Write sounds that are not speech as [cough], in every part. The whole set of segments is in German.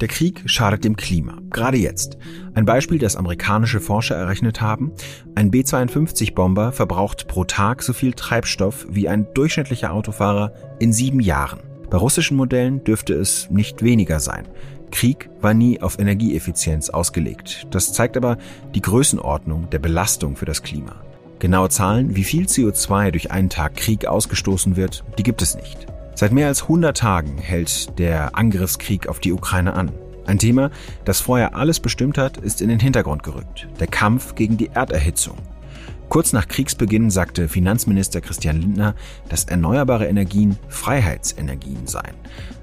Der Krieg schadet dem Klima, gerade jetzt. Ein Beispiel, das amerikanische Forscher errechnet haben, ein B-52-Bomber verbraucht pro Tag so viel Treibstoff wie ein durchschnittlicher Autofahrer in sieben Jahren. Bei russischen Modellen dürfte es nicht weniger sein. Krieg war nie auf Energieeffizienz ausgelegt. Das zeigt aber die Größenordnung der Belastung für das Klima. Genaue Zahlen, wie viel CO2 durch einen Tag Krieg ausgestoßen wird, die gibt es nicht. Seit mehr als 100 Tagen hält der Angriffskrieg auf die Ukraine an. Ein Thema, das vorher alles bestimmt hat, ist in den Hintergrund gerückt. Der Kampf gegen die Erderhitzung. Kurz nach Kriegsbeginn sagte Finanzminister Christian Lindner, dass erneuerbare Energien Freiheitsenergien seien.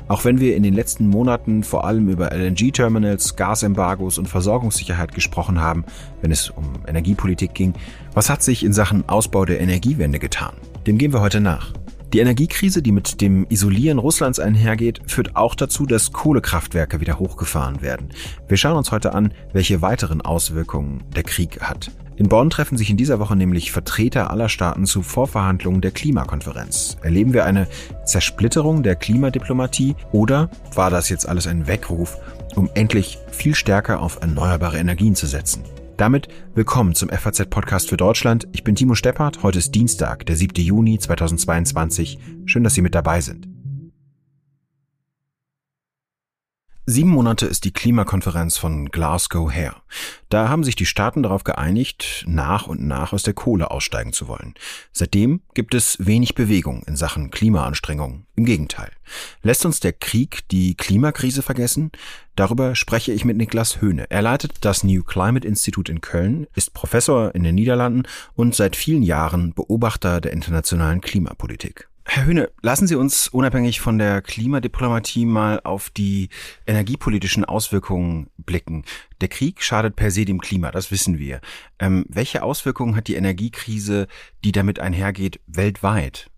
Auch wenn wir in den letzten Monaten vor allem über LNG-Terminals, Gasembargos und Versorgungssicherheit gesprochen haben, wenn es um Energiepolitik ging, was hat sich in Sachen Ausbau der Energiewende getan? Dem gehen wir heute nach. Die Energiekrise, die mit dem Isolieren Russlands einhergeht, führt auch dazu, dass Kohlekraftwerke wieder hochgefahren werden. Wir schauen uns heute an, welche weiteren Auswirkungen der Krieg hat. In Bonn treffen sich in dieser Woche nämlich Vertreter aller Staaten zu Vorverhandlungen der Klimakonferenz. Erleben wir eine Zersplitterung der Klimadiplomatie oder war das jetzt alles ein Weckruf, um endlich viel stärker auf erneuerbare Energien zu setzen? Damit willkommen zum FAZ-Podcast für Deutschland. Ich bin Timo Steppert. Heute ist Dienstag, der 7. Juni 2022. Schön, dass Sie mit dabei sind. Sieben Monate ist die Klimakonferenz von Glasgow her. Da haben sich die Staaten darauf geeinigt, nach und nach aus der Kohle aussteigen zu wollen. Seitdem gibt es wenig Bewegung in Sachen Klimaanstrengungen. Im Gegenteil. Lässt uns der Krieg die Klimakrise vergessen? Darüber spreche ich mit Niklas Höhne. Er leitet das New Climate Institute in Köln, ist Professor in den Niederlanden und seit vielen Jahren Beobachter der internationalen Klimapolitik. Herr Höhne, lassen Sie uns unabhängig von der Klimadiplomatie mal auf die energiepolitischen Auswirkungen blicken. Der Krieg schadet per se dem Klima, das wissen wir. Ähm, welche Auswirkungen hat die Energiekrise, die damit einhergeht, weltweit?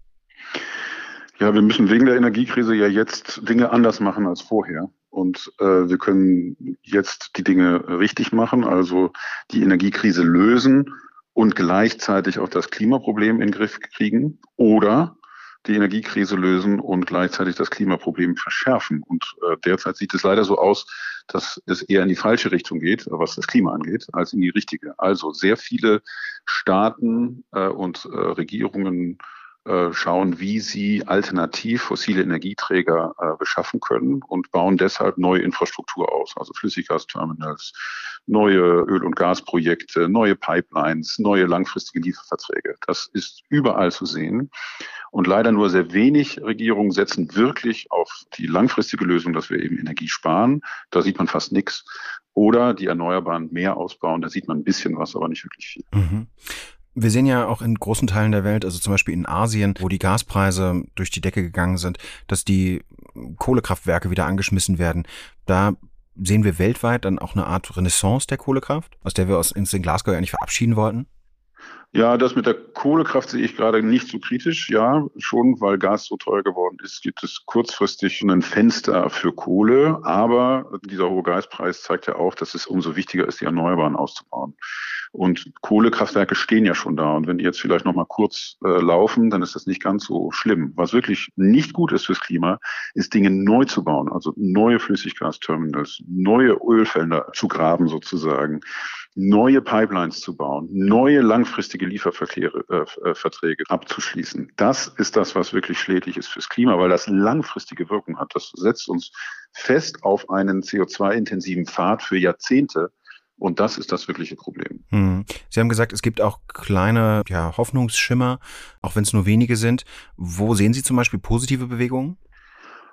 Ja, wir müssen wegen der Energiekrise ja jetzt Dinge anders machen als vorher. Und äh, wir können jetzt die Dinge richtig machen, also die Energiekrise lösen und gleichzeitig auch das Klimaproblem in den Griff kriegen. Oder die Energiekrise lösen und gleichzeitig das Klimaproblem verschärfen. Und äh, derzeit sieht es leider so aus, dass es eher in die falsche Richtung geht, was das Klima angeht, als in die richtige. Also sehr viele Staaten äh, und äh, Regierungen äh, schauen, wie sie alternativ fossile Energieträger äh, beschaffen können und bauen deshalb neue Infrastruktur aus, also Flüssiggasterminals, neue Öl- und Gasprojekte, neue Pipelines, neue langfristige Lieferverträge. Das ist überall zu sehen. Und leider nur sehr wenig Regierungen setzen wirklich auf die langfristige Lösung, dass wir eben Energie sparen. Da sieht man fast nichts. Oder die Erneuerbaren mehr ausbauen. Da sieht man ein bisschen was, aber nicht wirklich viel. Mhm. Wir sehen ja auch in großen Teilen der Welt, also zum Beispiel in Asien, wo die Gaspreise durch die Decke gegangen sind, dass die Kohlekraftwerke wieder angeschmissen werden. Da sehen wir weltweit dann auch eine Art Renaissance der Kohlekraft, aus der wir uns in Glasgow ja nicht verabschieden wollten? Ja, das mit der Kohlekraft sehe ich gerade nicht so kritisch. Ja, schon, weil Gas so teuer geworden ist, gibt es kurzfristig ein Fenster für Kohle. Aber dieser hohe Gaspreis zeigt ja auch, dass es umso wichtiger ist, die Erneuerbaren auszubauen. Und Kohlekraftwerke stehen ja schon da. Und wenn die jetzt vielleicht noch mal kurz äh, laufen, dann ist das nicht ganz so schlimm. Was wirklich nicht gut ist fürs Klima, ist Dinge neu zu bauen. Also neue Flüssiggasterminals, neue Ölfelder zu graben sozusagen neue Pipelines zu bauen, neue langfristige Lieferverträge äh, äh abzuschließen. Das ist das, was wirklich schädlich ist fürs Klima, weil das langfristige Wirkung hat. Das setzt uns fest auf einen CO2-intensiven Pfad für Jahrzehnte. Und das ist das wirkliche Problem. Hm. Sie haben gesagt, es gibt auch kleine ja, Hoffnungsschimmer, auch wenn es nur wenige sind. Wo sehen Sie zum Beispiel positive Bewegungen?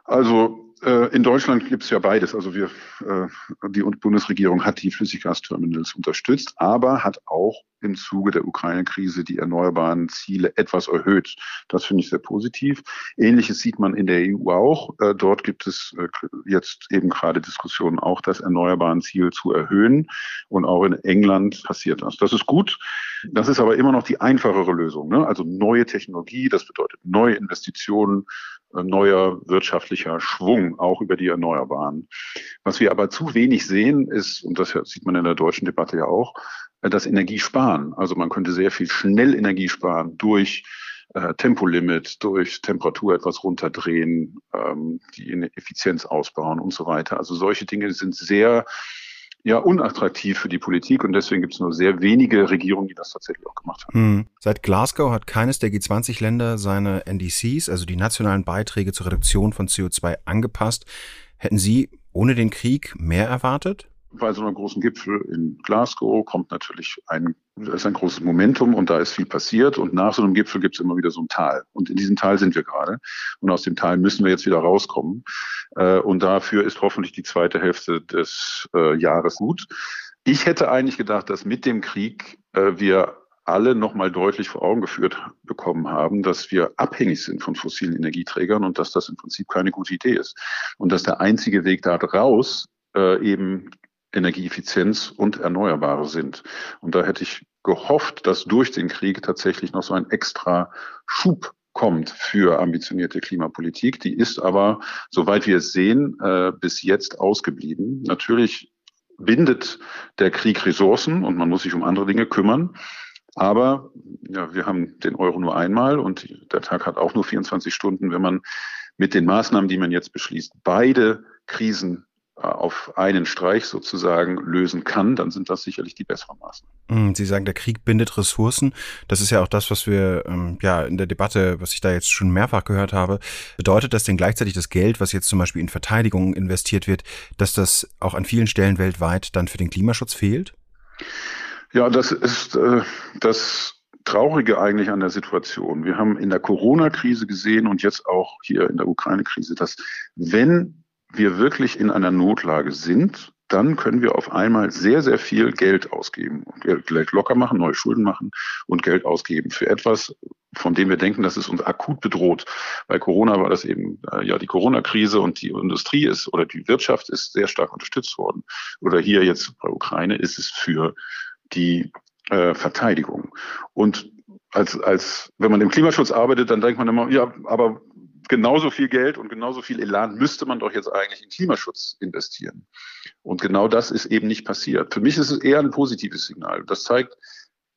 Also in Deutschland gibt es ja beides. Also wir, äh, die Bundesregierung hat die Flüssiggasterminals unterstützt, aber hat auch im Zuge der Ukraine-Krise die erneuerbaren Ziele etwas erhöht. Das finde ich sehr positiv. Ähnliches sieht man in der EU auch. Äh, dort gibt es jetzt eben gerade Diskussionen, auch das erneuerbaren Ziel zu erhöhen. Und auch in England passiert das. Das ist gut. Das ist aber immer noch die einfachere Lösung. Ne? Also neue Technologie, das bedeutet neue Investitionen, neuer wirtschaftlicher Schwung, auch über die Erneuerbaren. Was wir aber zu wenig sehen, ist, und das sieht man in der deutschen Debatte ja auch, das Energiesparen. Also man könnte sehr viel schnell Energie sparen durch äh, Tempolimit, durch Temperatur etwas runterdrehen, ähm, die Effizienz ausbauen und so weiter. Also solche Dinge sind sehr ja unattraktiv für die Politik und deswegen gibt es nur sehr wenige Regierungen, die das tatsächlich auch gemacht haben. Hm. Seit Glasgow hat keines der G20-Länder seine NDCs, also die nationalen Beiträge zur Reduktion von CO2, angepasst. Hätten Sie ohne den Krieg mehr erwartet? Bei so einem großen Gipfel in Glasgow kommt natürlich ein, ist ein großes Momentum und da ist viel passiert. Und nach so einem Gipfel gibt es immer wieder so ein Tal. Und in diesem Tal sind wir gerade. Und aus dem Tal müssen wir jetzt wieder rauskommen. Äh, und dafür ist hoffentlich die zweite Hälfte des äh, Jahres gut. Ich hätte eigentlich gedacht, dass mit dem Krieg äh, wir alle nochmal deutlich vor Augen geführt bekommen haben, dass wir abhängig sind von fossilen Energieträgern und dass das im Prinzip keine gute Idee ist. Und dass der einzige Weg da raus eben Energieeffizienz und Erneuerbare sind. Und da hätte ich gehofft, dass durch den Krieg tatsächlich noch so ein extra Schub kommt für ambitionierte Klimapolitik. Die ist aber, soweit wir es sehen, äh, bis jetzt ausgeblieben. Natürlich bindet der Krieg Ressourcen und man muss sich um andere Dinge kümmern. Aber ja, wir haben den Euro nur einmal und der Tag hat auch nur 24 Stunden. Wenn man mit den Maßnahmen, die man jetzt beschließt, beide Krisen auf einen Streich sozusagen lösen kann, dann sind das sicherlich die besseren Maßnahmen. Hm, Sie sagen, der Krieg bindet Ressourcen. Das ist ja auch das, was wir ähm, ja in der Debatte, was ich da jetzt schon mehrfach gehört habe. Bedeutet das denn gleichzeitig das Geld, was jetzt zum Beispiel in Verteidigung investiert wird, dass das auch an vielen Stellen weltweit dann für den Klimaschutz fehlt? Ja, das ist äh, das Traurige eigentlich an der Situation. Wir haben in der Corona-Krise gesehen und jetzt auch hier in der Ukraine-Krise, dass wenn wir wirklich in einer Notlage sind, dann können wir auf einmal sehr, sehr viel Geld ausgeben Geld locker machen, neue Schulden machen und Geld ausgeben für etwas, von dem wir denken, dass es uns akut bedroht. Bei Corona war das eben äh, ja die Corona-Krise und die Industrie ist oder die Wirtschaft ist sehr stark unterstützt worden. Oder hier jetzt bei Ukraine ist es für die äh, Verteidigung. Und als, als wenn man im Klimaschutz arbeitet, dann denkt man immer, ja, aber genauso viel Geld und genauso viel Elan müsste man doch jetzt eigentlich in Klimaschutz investieren. Und genau das ist eben nicht passiert. Für mich ist es eher ein positives Signal. Das zeigt,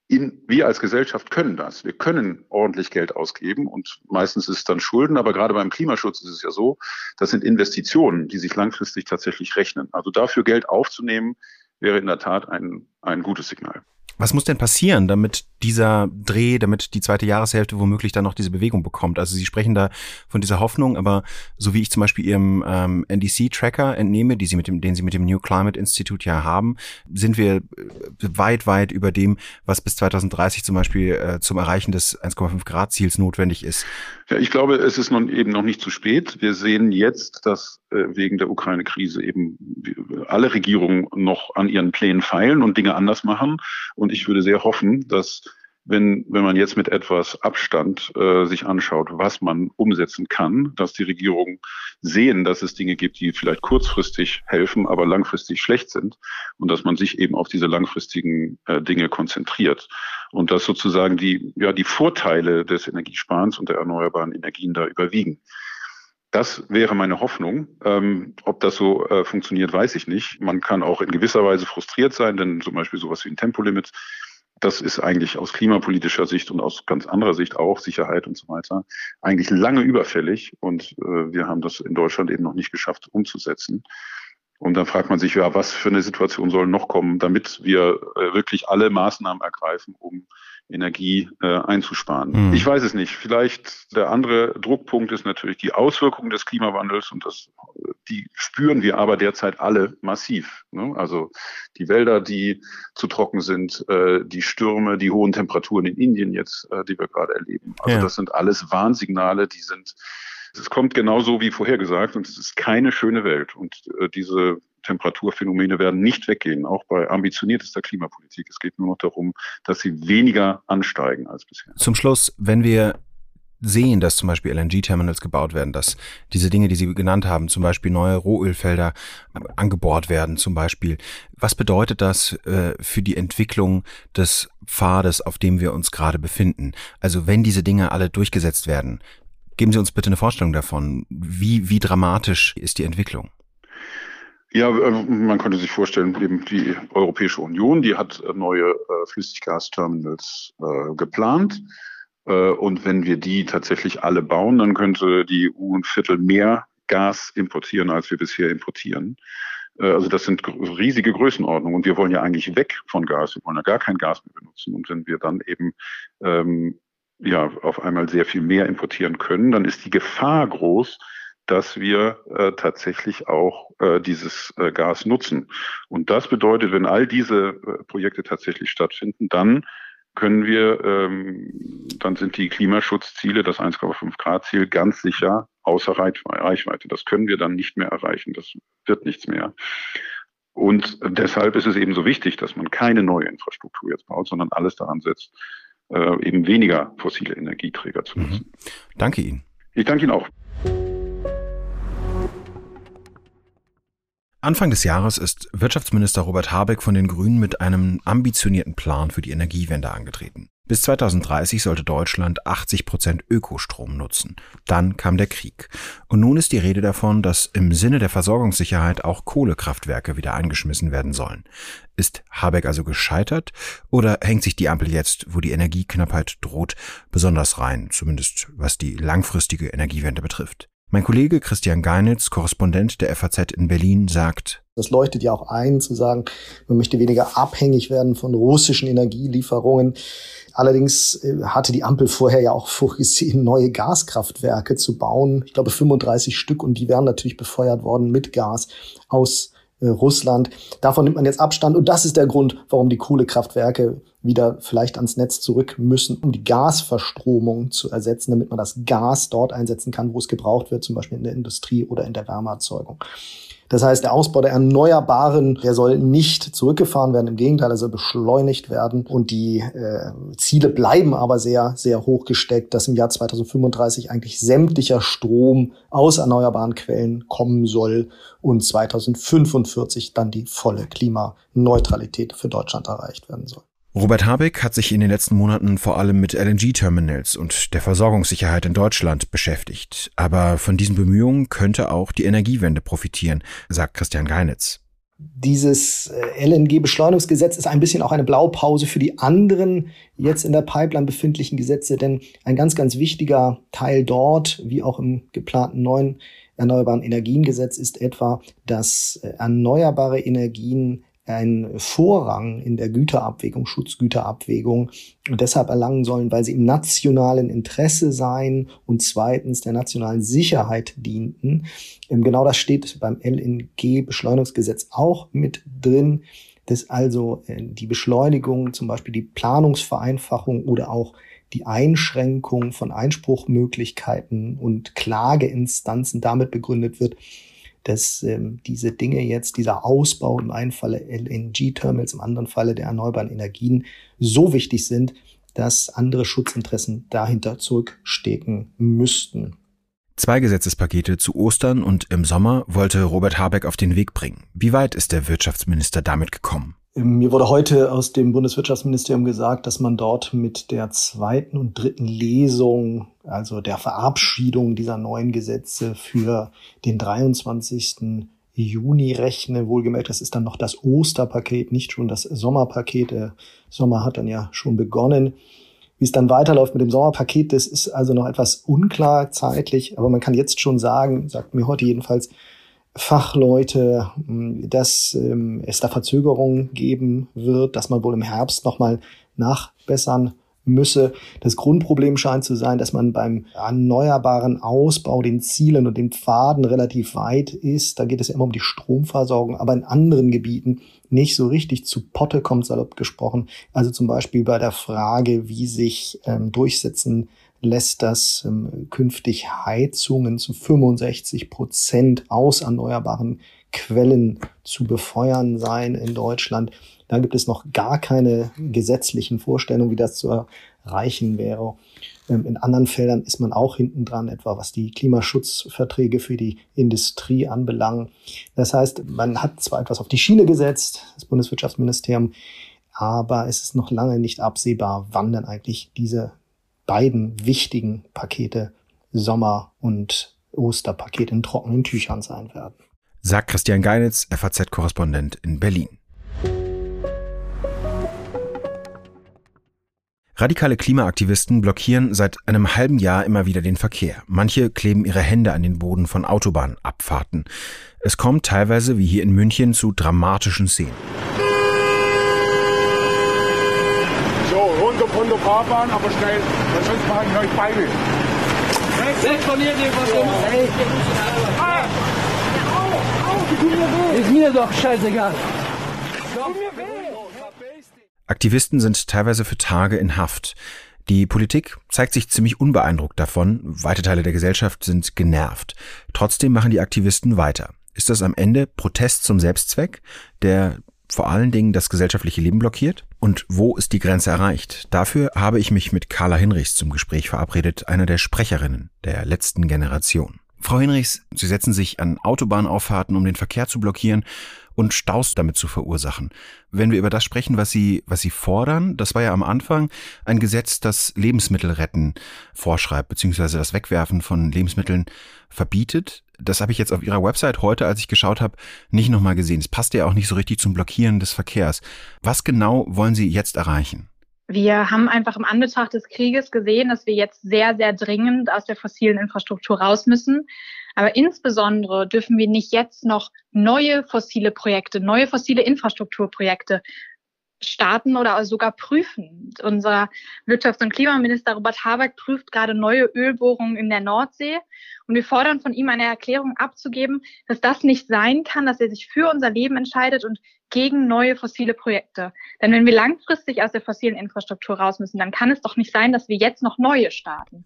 in, wir als Gesellschaft können das. Wir können ordentlich Geld ausgeben und meistens ist es dann Schulden, aber gerade beim Klimaschutz ist es ja so, das sind Investitionen, die sich langfristig tatsächlich rechnen. Also dafür Geld aufzunehmen, wäre in der Tat ein, ein gutes Signal. Was muss denn passieren, damit dieser Dreh, damit die zweite Jahreshälfte womöglich dann noch diese Bewegung bekommt? Also Sie sprechen da von dieser Hoffnung, aber so wie ich zum Beispiel Ihrem ähm, NDC-Tracker entnehme, die Sie mit dem, den Sie mit dem New Climate Institute ja haben, sind wir äh, weit, weit über dem, was bis 2030 zum Beispiel äh, zum Erreichen des 1,5 Grad Ziels notwendig ist. Ja, ich glaube, es ist nun eben noch nicht zu spät. Wir sehen jetzt, dass äh, wegen der Ukraine-Krise eben alle Regierungen noch an ihren Plänen feilen und Dinge anders machen. Und ich würde sehr hoffen, dass wenn, wenn man jetzt mit etwas Abstand äh, sich anschaut, was man umsetzen kann, dass die Regierungen sehen, dass es Dinge gibt, die vielleicht kurzfristig helfen, aber langfristig schlecht sind und dass man sich eben auf diese langfristigen äh, Dinge konzentriert und dass sozusagen die, ja, die Vorteile des Energiesparens und der erneuerbaren Energien da überwiegen. Das wäre meine Hoffnung. Ähm, ob das so äh, funktioniert, weiß ich nicht. Man kann auch in gewisser Weise frustriert sein, denn zum Beispiel sowas wie ein Tempolimit, das ist eigentlich aus klimapolitischer Sicht und aus ganz anderer Sicht auch, Sicherheit und so weiter, eigentlich lange überfällig. Und äh, wir haben das in Deutschland eben noch nicht geschafft umzusetzen. Und dann fragt man sich, ja, was für eine Situation soll noch kommen, damit wir äh, wirklich alle Maßnahmen ergreifen, um Energie äh, einzusparen. Mhm. Ich weiß es nicht. Vielleicht der andere Druckpunkt ist natürlich die Auswirkungen des Klimawandels und das, die spüren wir aber derzeit alle massiv. Ne? Also die Wälder, die zu trocken sind, äh, die Stürme, die hohen Temperaturen in Indien jetzt, äh, die wir gerade erleben. Also ja. das sind alles Warnsignale, die sind es kommt genauso wie vorhergesagt und es ist keine schöne Welt. Und äh, diese Temperaturphänomene werden nicht weggehen, auch bei ambitioniertester Klimapolitik. Es geht nur noch darum, dass sie weniger ansteigen als bisher. Zum Schluss, wenn wir sehen, dass zum Beispiel LNG-Terminals gebaut werden, dass diese Dinge, die Sie genannt haben, zum Beispiel neue Rohölfelder äh, angebohrt werden, zum Beispiel. Was bedeutet das äh, für die Entwicklung des Pfades, auf dem wir uns gerade befinden? Also wenn diese Dinge alle durchgesetzt werden, Geben Sie uns bitte eine Vorstellung davon. Wie, wie dramatisch ist die Entwicklung? Ja, äh, man könnte sich vorstellen, eben die Europäische Union, die hat neue äh, Flüssiggasterminals äh, geplant. Äh, und wenn wir die tatsächlich alle bauen, dann könnte die EU ein Viertel mehr Gas importieren, als wir bisher importieren. Äh, also das sind riesige Größenordnungen und wir wollen ja eigentlich weg von Gas. Wir wollen ja gar kein Gas mehr benutzen. Und wenn wir dann eben ähm, ja auf einmal sehr viel mehr importieren können, dann ist die Gefahr groß, dass wir äh, tatsächlich auch äh, dieses äh, Gas nutzen. Und das bedeutet, wenn all diese äh, Projekte tatsächlich stattfinden, dann können wir, ähm, dann sind die Klimaschutzziele, das 1,5 Grad Ziel, ganz sicher außer Reichweite. Das können wir dann nicht mehr erreichen. Das wird nichts mehr. Und deshalb ist es eben so wichtig, dass man keine neue Infrastruktur jetzt baut, sondern alles daran setzt, äh, eben weniger fossile Energieträger zu nutzen. Mhm. Danke Ihnen. Ich danke Ihnen auch. Anfang des Jahres ist Wirtschaftsminister Robert Habeck von den Grünen mit einem ambitionierten Plan für die Energiewende angetreten. Bis 2030 sollte Deutschland 80 Prozent Ökostrom nutzen. Dann kam der Krieg. Und nun ist die Rede davon, dass im Sinne der Versorgungssicherheit auch Kohlekraftwerke wieder eingeschmissen werden sollen. Ist Habeck also gescheitert oder hängt sich die Ampel jetzt, wo die Energieknappheit droht, besonders rein, zumindest was die langfristige Energiewende betrifft? Mein Kollege Christian Geinitz, Korrespondent der FAZ in Berlin, sagt, das leuchtet ja auch ein, zu sagen, man möchte weniger abhängig werden von russischen Energielieferungen. Allerdings äh, hatte die Ampel vorher ja auch [laughs] vorgesehen, neue Gaskraftwerke zu bauen. Ich glaube 35 Stück und die wären natürlich befeuert worden mit Gas aus äh, Russland. Davon nimmt man jetzt Abstand und das ist der Grund, warum die Kohlekraftwerke wieder vielleicht ans Netz zurück müssen, um die Gasverstromung zu ersetzen, damit man das Gas dort einsetzen kann, wo es gebraucht wird, zum Beispiel in der Industrie oder in der Wärmeerzeugung. Das heißt, der Ausbau der Erneuerbaren, der soll nicht zurückgefahren werden, im Gegenteil, er soll beschleunigt werden. Und die äh, Ziele bleiben aber sehr, sehr hoch gesteckt, dass im Jahr 2035 eigentlich sämtlicher Strom aus erneuerbaren Quellen kommen soll und 2045 dann die volle Klimaneutralität für Deutschland erreicht werden soll. Robert Habeck hat sich in den letzten Monaten vor allem mit LNG-Terminals und der Versorgungssicherheit in Deutschland beschäftigt. Aber von diesen Bemühungen könnte auch die Energiewende profitieren, sagt Christian Geinitz. Dieses äh, LNG-Beschleunigungsgesetz ist ein bisschen auch eine Blaupause für die anderen jetzt in der Pipeline befindlichen Gesetze, denn ein ganz, ganz wichtiger Teil dort, wie auch im geplanten neuen Erneuerbaren Energiengesetz, ist etwa, dass äh, erneuerbare Energien einen Vorrang in der Güterabwägung, Schutzgüterabwägung deshalb erlangen sollen, weil sie im nationalen Interesse seien und zweitens der nationalen Sicherheit dienten. Ähm, genau das steht beim LNG-Beschleunigungsgesetz auch mit drin, dass also äh, die Beschleunigung, zum Beispiel die Planungsvereinfachung oder auch die Einschränkung von Einspruchmöglichkeiten und Klageinstanzen damit begründet wird, dass ähm, diese Dinge jetzt, dieser Ausbau im einen Falle LNG-Terminals, im anderen Falle der erneuerbaren Energien so wichtig sind, dass andere Schutzinteressen dahinter zurückstecken müssten. Zwei Gesetzespakete zu Ostern und im Sommer wollte Robert Habeck auf den Weg bringen. Wie weit ist der Wirtschaftsminister damit gekommen? Mir wurde heute aus dem Bundeswirtschaftsministerium gesagt, dass man dort mit der zweiten und dritten Lesung, also der Verabschiedung dieser neuen Gesetze für den 23. Juni rechne. Wohlgemerkt, das ist dann noch das Osterpaket, nicht schon das Sommerpaket. Der Sommer hat dann ja schon begonnen. Wie es dann weiterläuft mit dem Sommerpaket, das ist also noch etwas unklar zeitlich, aber man kann jetzt schon sagen, sagt mir heute jedenfalls, Fachleute, dass ähm, es da Verzögerungen geben wird, dass man wohl im Herbst nochmal nachbessern müsse. Das Grundproblem scheint zu sein, dass man beim erneuerbaren Ausbau den Zielen und den Pfaden relativ weit ist. Da geht es ja immer um die Stromversorgung, aber in anderen Gebieten nicht so richtig zu Potte kommt, salopp gesprochen. Also zum Beispiel bei der Frage, wie sich ähm, durchsetzen lässt das ähm, künftig Heizungen zu 65 Prozent aus erneuerbaren Quellen zu befeuern sein in Deutschland. Da gibt es noch gar keine gesetzlichen Vorstellungen, wie das zu erreichen wäre. Ähm, in anderen Feldern ist man auch hinten dran, etwa was die Klimaschutzverträge für die Industrie anbelangt. Das heißt, man hat zwar etwas auf die Schiene gesetzt, das Bundeswirtschaftsministerium, aber es ist noch lange nicht absehbar, wann denn eigentlich diese beiden wichtigen Pakete Sommer- und Osterpaket in trockenen Tüchern sein werden. Sagt Christian Geinitz, FAZ-Korrespondent in Berlin. Radikale Klimaaktivisten blockieren seit einem halben Jahr immer wieder den Verkehr. Manche kleben ihre Hände an den Boden von Autobahnabfahrten. Es kommt teilweise, wie hier in München, zu dramatischen Szenen. So, runter von der Fahrbahn, aber schnell, weil sonst machen ich euch hier, Ist mir doch scheißegal. Aktivisten sind teilweise für Tage in Haft. Die Politik zeigt sich ziemlich unbeeindruckt davon, weite Teile der Gesellschaft sind genervt. Trotzdem machen die Aktivisten weiter. Ist das am Ende Protest zum Selbstzweck, der vor allen Dingen das gesellschaftliche Leben blockiert? Und wo ist die Grenze erreicht? Dafür habe ich mich mit Carla Hinrichs zum Gespräch verabredet, einer der Sprecherinnen der letzten Generation. Frau Hinrichs, Sie setzen sich an Autobahnauffahrten, um den Verkehr zu blockieren und Staus damit zu verursachen. Wenn wir über das sprechen, was Sie, was Sie fordern, das war ja am Anfang ein Gesetz, das Lebensmittelretten vorschreibt, beziehungsweise das Wegwerfen von Lebensmitteln verbietet. Das habe ich jetzt auf Ihrer Website heute, als ich geschaut habe, nicht nochmal gesehen. Es passt ja auch nicht so richtig zum Blockieren des Verkehrs. Was genau wollen Sie jetzt erreichen? Wir haben einfach im Anbetracht des Krieges gesehen, dass wir jetzt sehr, sehr dringend aus der fossilen Infrastruktur raus müssen. Aber insbesondere dürfen wir nicht jetzt noch neue fossile Projekte, neue fossile Infrastrukturprojekte starten oder sogar prüfen. Unser Wirtschafts- und Klimaminister Robert Habeck prüft gerade neue Ölbohrungen in der Nordsee. Und wir fordern von ihm eine Erklärung abzugeben, dass das nicht sein kann, dass er sich für unser Leben entscheidet und gegen neue fossile Projekte. Denn wenn wir langfristig aus der fossilen Infrastruktur raus müssen, dann kann es doch nicht sein, dass wir jetzt noch neue starten.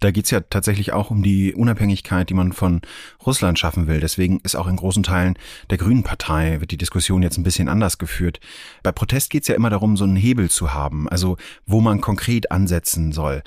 Da geht's ja tatsächlich auch um die Unabhängigkeit, die man von Russland schaffen will. Deswegen ist auch in großen Teilen der Grünen Partei, wird die Diskussion jetzt ein bisschen anders geführt. Bei Protest geht's ja immer darum, so einen Hebel zu haben, also wo man konkret ansetzen soll.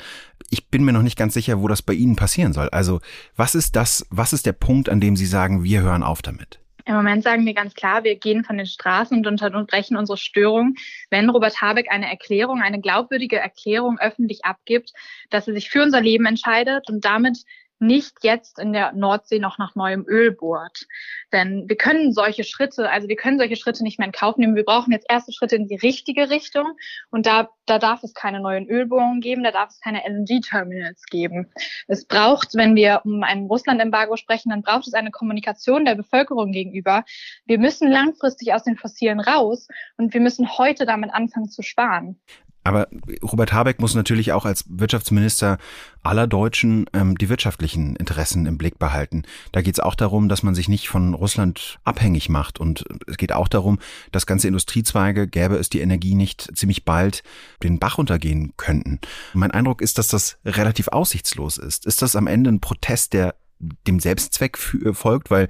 Ich bin mir noch nicht ganz sicher, wo das bei Ihnen passieren soll. Also was ist das, was ist der Punkt, an dem Sie sagen, wir hören auf damit? Im Moment sagen wir ganz klar, wir gehen von den Straßen und unterbrechen unsere Störung, wenn Robert Habeck eine Erklärung, eine glaubwürdige Erklärung öffentlich abgibt, dass er sich für unser Leben entscheidet und damit nicht jetzt in der Nordsee noch nach neuem Öl bohrt. Denn wir können solche Schritte, also wir können solche Schritte nicht mehr in Kauf nehmen. Wir brauchen jetzt erste Schritte in die richtige Richtung. Und da, da darf es keine neuen Ölbohrungen geben, da darf es keine LNG-Terminals geben. Es braucht, wenn wir um ein Russland-Embargo sprechen, dann braucht es eine Kommunikation der Bevölkerung gegenüber. Wir müssen langfristig aus den Fossilen raus und wir müssen heute damit anfangen zu sparen. Aber Robert Habeck muss natürlich auch als Wirtschaftsminister aller Deutschen ähm, die wirtschaftlichen Interessen im Blick behalten. Da geht es auch darum, dass man sich nicht von Russland abhängig macht. Und es geht auch darum, dass ganze Industriezweige, gäbe es die Energie nicht, ziemlich bald den Bach runtergehen könnten. Mein Eindruck ist, dass das relativ aussichtslos ist. Ist das am Ende ein Protest, der dem Selbstzweck folgt? Weil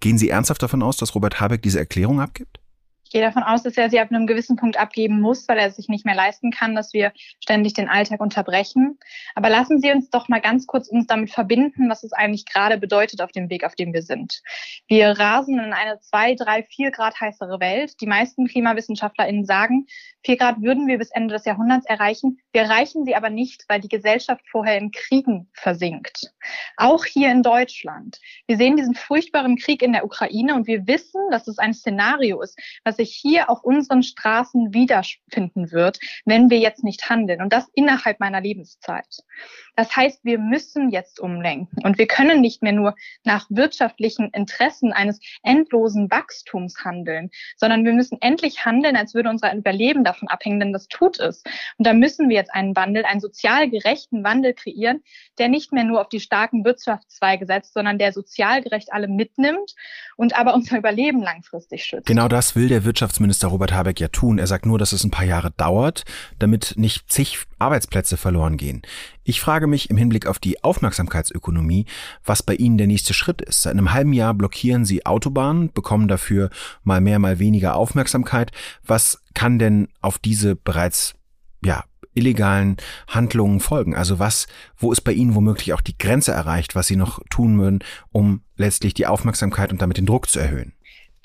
gehen Sie ernsthaft davon aus, dass Robert Habeck diese Erklärung abgibt? Ich gehe davon aus, dass er sie ab einem gewissen Punkt abgeben muss, weil er sich nicht mehr leisten kann, dass wir ständig den Alltag unterbrechen. Aber lassen Sie uns doch mal ganz kurz uns damit verbinden, was es eigentlich gerade bedeutet auf dem Weg, auf dem wir sind. Wir rasen in eine zwei, drei, vier Grad heißere Welt. Die meisten KlimawissenschaftlerInnen sagen, vier Grad würden wir bis Ende des Jahrhunderts erreichen. Wir erreichen sie aber nicht, weil die Gesellschaft vorher in Kriegen versinkt. Auch hier in Deutschland. Wir sehen diesen furchtbaren Krieg in der Ukraine und wir wissen, dass es ein Szenario ist, was sich hier auf unseren Straßen wiederfinden wird, wenn wir jetzt nicht handeln. Und das innerhalb meiner Lebenszeit. Das heißt, wir müssen jetzt umlenken und wir können nicht mehr nur nach wirtschaftlichen Interessen eines endlosen Wachstums handeln, sondern wir müssen endlich handeln, als würde unser Überleben davon abhängen, denn das tut es. Und da müssen wir jetzt einen Wandel, einen sozial gerechten Wandel kreieren, der nicht mehr nur auf die starken Wirtschaftszweige setzt, sondern der sozial gerecht alle mitnimmt und aber unser Überleben langfristig schützt. Genau das will der Wirtschaftsminister Robert Habeck ja tun. Er sagt nur, dass es ein paar Jahre dauert, damit nicht zig Arbeitsplätze verloren gehen. Ich frage mich im Hinblick auf die Aufmerksamkeitsökonomie, was bei Ihnen der nächste Schritt ist. Seit einem halben Jahr blockieren Sie Autobahnen, bekommen dafür mal mehr, mal weniger Aufmerksamkeit. Was kann denn auf diese bereits, ja, illegalen Handlungen folgen? Also was, wo ist bei Ihnen womöglich auch die Grenze erreicht, was Sie noch tun würden, um letztlich die Aufmerksamkeit und damit den Druck zu erhöhen?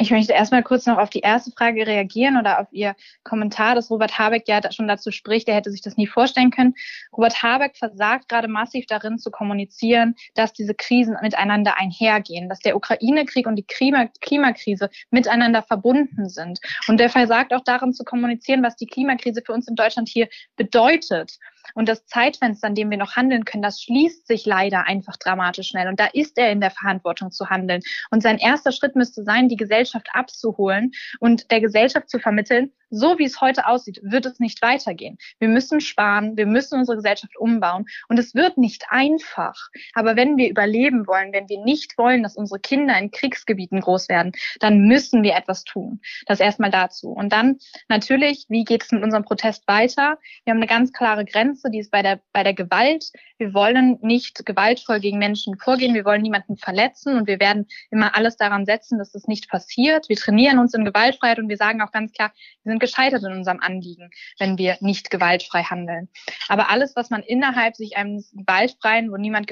Ich möchte erstmal kurz noch auf die erste Frage reagieren oder auf Ihr Kommentar, dass Robert Habeck ja schon dazu spricht, er hätte sich das nie vorstellen können. Robert Habeck versagt gerade massiv darin zu kommunizieren, dass diese Krisen miteinander einhergehen, dass der Ukraine-Krieg und die Klima Klimakrise miteinander verbunden sind. Und der versagt auch darin zu kommunizieren, was die Klimakrise für uns in Deutschland hier bedeutet. Und das Zeitfenster, in dem wir noch handeln können, das schließt sich leider einfach dramatisch schnell. Und da ist er in der Verantwortung zu handeln. Und sein erster Schritt müsste sein, die Gesellschaft abzuholen und der Gesellschaft zu vermitteln, so wie es heute aussieht, wird es nicht weitergehen. Wir müssen sparen, wir müssen unsere Gesellschaft umbauen und es wird nicht einfach. Aber wenn wir überleben wollen, wenn wir nicht wollen, dass unsere Kinder in Kriegsgebieten groß werden, dann müssen wir etwas tun. Das erstmal dazu. Und dann natürlich, wie geht es mit unserem Protest weiter? Wir haben eine ganz klare Grenze, die ist bei der, bei der Gewalt. Wir wollen nicht gewaltvoll gegen Menschen vorgehen. Wir wollen niemanden verletzen und wir werden immer alles daran setzen, dass das nicht passiert. Wir trainieren uns in Gewaltfreiheit und wir sagen auch ganz klar, wir sind gescheitert in unserem Anliegen, wenn wir nicht gewaltfrei handeln. Aber alles, was man innerhalb sich eines gewaltfreien, wo niemand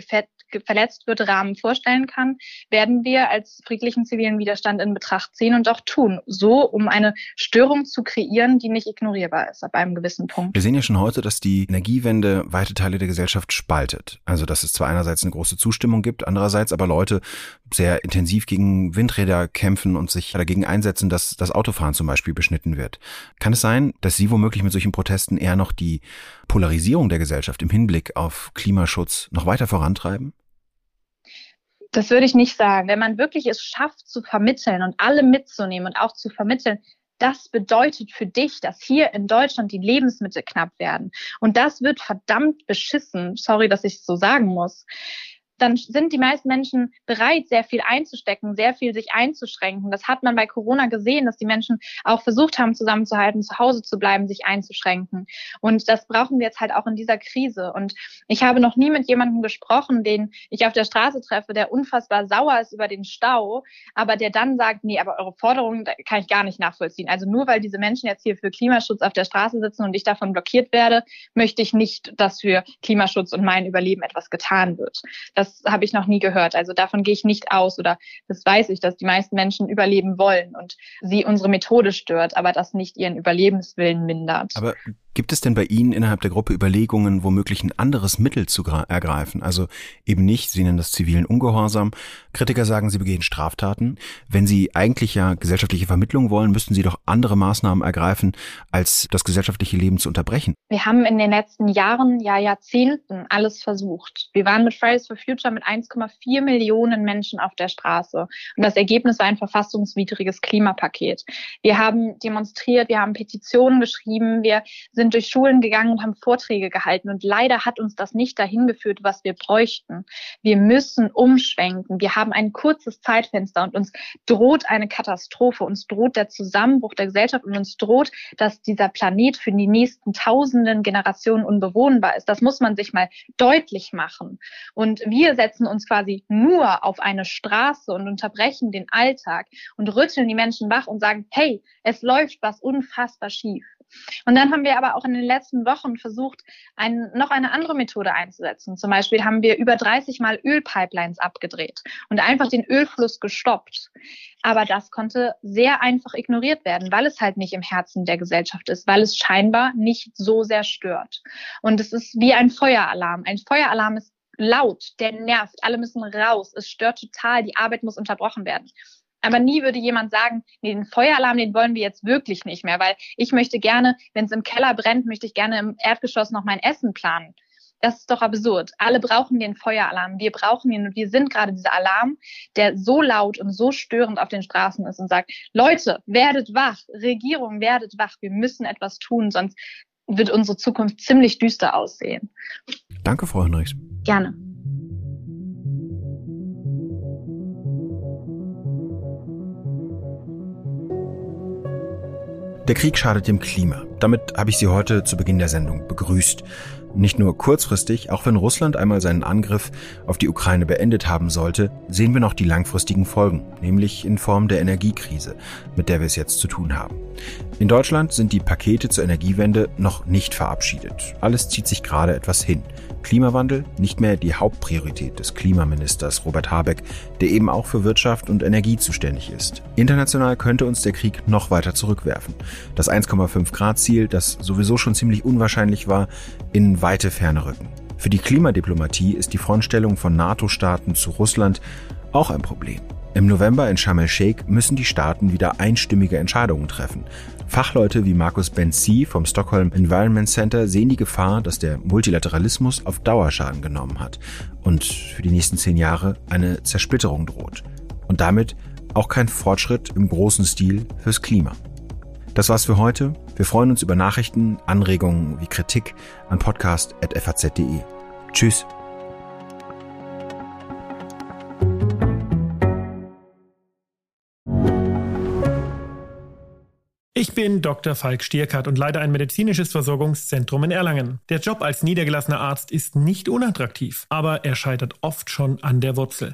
verletzt wird, Rahmen vorstellen kann, werden wir als friedlichen zivilen Widerstand in Betracht ziehen und auch tun. So, um eine Störung zu kreieren, die nicht ignorierbar ist ab einem gewissen Punkt. Wir sehen ja schon heute, dass die Energiewende weite Teile der Gesellschaft spaltet. Also, dass es zwar einerseits eine große Zustimmung gibt, andererseits aber Leute sehr intensiv gegen Windräder kämpfen und sich dagegen einsetzen, dass das Autofahren zum Beispiel beschnitten wird. Kann es sein, dass Sie womöglich mit solchen Protesten eher noch die Polarisierung der Gesellschaft im Hinblick auf Klimaschutz noch weiter vorantreiben? Das würde ich nicht sagen. Wenn man wirklich es schafft zu vermitteln und alle mitzunehmen und auch zu vermitteln, das bedeutet für dich, dass hier in Deutschland die Lebensmittel knapp werden. Und das wird verdammt beschissen. Sorry, dass ich es so sagen muss dann sind die meisten Menschen bereit, sehr viel einzustecken, sehr viel sich einzuschränken. Das hat man bei Corona gesehen, dass die Menschen auch versucht haben, zusammenzuhalten, zu Hause zu bleiben, sich einzuschränken. Und das brauchen wir jetzt halt auch in dieser Krise. Und ich habe noch nie mit jemandem gesprochen, den ich auf der Straße treffe, der unfassbar sauer ist über den Stau, aber der dann sagt, nee, aber eure Forderungen kann ich gar nicht nachvollziehen. Also nur weil diese Menschen jetzt hier für Klimaschutz auf der Straße sitzen und ich davon blockiert werde, möchte ich nicht, dass für Klimaschutz und mein Überleben etwas getan wird. Das das habe ich noch nie gehört. Also davon gehe ich nicht aus oder das weiß ich, dass die meisten Menschen überleben wollen und sie unsere Methode stört, aber das nicht ihren Überlebenswillen mindert. Aber Gibt es denn bei Ihnen innerhalb der Gruppe Überlegungen, womöglich ein anderes Mittel zu ergreifen? Also eben nicht, Sie nennen das zivilen Ungehorsam. Kritiker sagen, Sie begehen Straftaten. Wenn Sie eigentlich ja gesellschaftliche Vermittlung wollen, müssten Sie doch andere Maßnahmen ergreifen, als das gesellschaftliche Leben zu unterbrechen. Wir haben in den letzten Jahren, ja Jahrzehnten alles versucht. Wir waren mit Fridays for Future mit 1,4 Millionen Menschen auf der Straße. Und das Ergebnis war ein verfassungswidriges Klimapaket. Wir haben demonstriert, wir haben Petitionen geschrieben, wir sind durch Schulen gegangen und haben Vorträge gehalten. Und leider hat uns das nicht dahin geführt, was wir bräuchten. Wir müssen umschwenken. Wir haben ein kurzes Zeitfenster und uns droht eine Katastrophe. Uns droht der Zusammenbruch der Gesellschaft und uns droht, dass dieser Planet für die nächsten tausenden Generationen unbewohnbar ist. Das muss man sich mal deutlich machen. Und wir setzen uns quasi nur auf eine Straße und unterbrechen den Alltag und rütteln die Menschen wach und sagen, hey, es läuft was unfassbar schief. Und dann haben wir aber auch in den letzten Wochen versucht, ein, noch eine andere Methode einzusetzen. Zum Beispiel haben wir über 30 Mal Ölpipelines abgedreht und einfach den Ölfluss gestoppt. Aber das konnte sehr einfach ignoriert werden, weil es halt nicht im Herzen der Gesellschaft ist, weil es scheinbar nicht so sehr stört. Und es ist wie ein Feueralarm. Ein Feueralarm ist laut, der nervt, alle müssen raus, es stört total, die Arbeit muss unterbrochen werden. Aber nie würde jemand sagen, nee, den Feueralarm, den wollen wir jetzt wirklich nicht mehr, weil ich möchte gerne, wenn es im Keller brennt, möchte ich gerne im Erdgeschoss noch mein Essen planen. Das ist doch absurd. Alle brauchen den Feueralarm. Wir brauchen ihn und wir sind gerade dieser Alarm, der so laut und so störend auf den Straßen ist und sagt, Leute, werdet wach, Regierung, werdet wach, wir müssen etwas tun, sonst wird unsere Zukunft ziemlich düster aussehen. Danke, Frau Henrichs. Gerne. Der Krieg schadet dem Klima. Damit habe ich Sie heute zu Beginn der Sendung begrüßt. Nicht nur kurzfristig, auch wenn Russland einmal seinen Angriff auf die Ukraine beendet haben sollte, sehen wir noch die langfristigen Folgen, nämlich in Form der Energiekrise, mit der wir es jetzt zu tun haben. In Deutschland sind die Pakete zur Energiewende noch nicht verabschiedet. Alles zieht sich gerade etwas hin. Klimawandel nicht mehr die Hauptpriorität des Klimaministers Robert Habeck, der eben auch für Wirtschaft und Energie zuständig ist. International könnte uns der Krieg noch weiter zurückwerfen. Das 1,5 Grad Ziel, das sowieso schon ziemlich unwahrscheinlich war, in weite Ferne rücken. Für die Klimadiplomatie ist die Frontstellung von NATO-Staaten zu Russland auch ein Problem. Im November in Sharm el-Sheikh müssen die Staaten wieder einstimmige Entscheidungen treffen. Fachleute wie Markus Benzi vom Stockholm Environment Center sehen die Gefahr, dass der Multilateralismus auf Dauerschaden genommen hat und für die nächsten zehn Jahre eine Zersplitterung droht. Und damit auch kein Fortschritt im großen Stil fürs Klima. Das war's für heute. Wir freuen uns über Nachrichten, Anregungen wie Kritik an podcast.faz.de. Tschüss. Ich bin Dr. Falk Stierkart und leite ein medizinisches Versorgungszentrum in Erlangen. Der Job als niedergelassener Arzt ist nicht unattraktiv, aber er scheitert oft schon an der Wurzel.